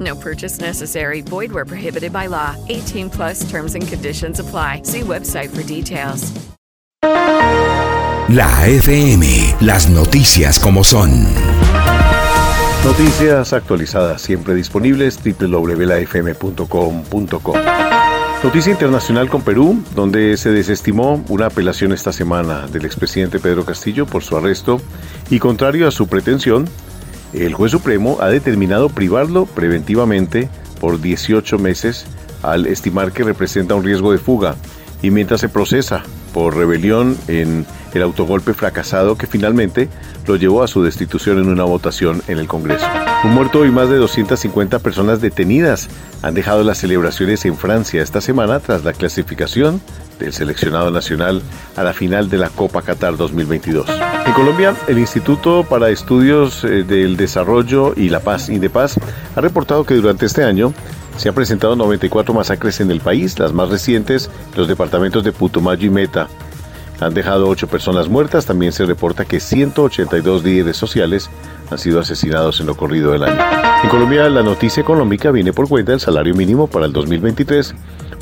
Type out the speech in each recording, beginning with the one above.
No purchase necessary. Void where prohibited by law. 18 plus terms and conditions apply. See website for details. La FM, las noticias como son. Noticias actualizadas, siempre disponibles www.lafm.com.co. Noticia internacional con Perú, donde se desestimó una apelación esta semana del expresidente Pedro Castillo por su arresto y contrario a su pretensión, el juez supremo ha determinado privarlo preventivamente por 18 meses al estimar que representa un riesgo de fuga y mientras se procesa por rebelión en el autogolpe fracasado que finalmente lo llevó a su destitución en una votación en el Congreso. Un muerto y más de 250 personas detenidas han dejado las celebraciones en Francia esta semana tras la clasificación del seleccionado nacional a la final de la Copa Qatar 2022. En Colombia, el Instituto para Estudios eh, del Desarrollo y la Paz, INDEPAZ, ha reportado que durante este año se han presentado 94 masacres en el país, las más recientes los departamentos de Putumayo y Meta. Han dejado 8 personas muertas, también se reporta que 182 líderes sociales han sido asesinados en lo corrido del año. En Colombia, la noticia económica viene por cuenta del salario mínimo para el 2023.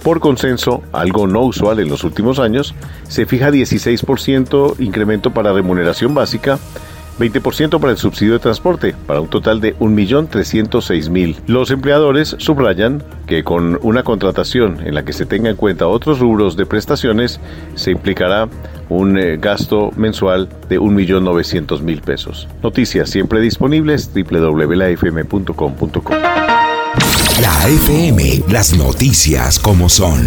Por consenso, algo no usual en los últimos años, se fija 16% incremento para remuneración básica 20% para el subsidio de transporte, para un total de 1.306.000. Los empleadores subrayan que con una contratación en la que se tenga en cuenta otros rubros de prestaciones, se implicará un eh, gasto mensual de 1.900.000 pesos. Noticias siempre disponibles www.lafm.com.co. La FM, las noticias como son.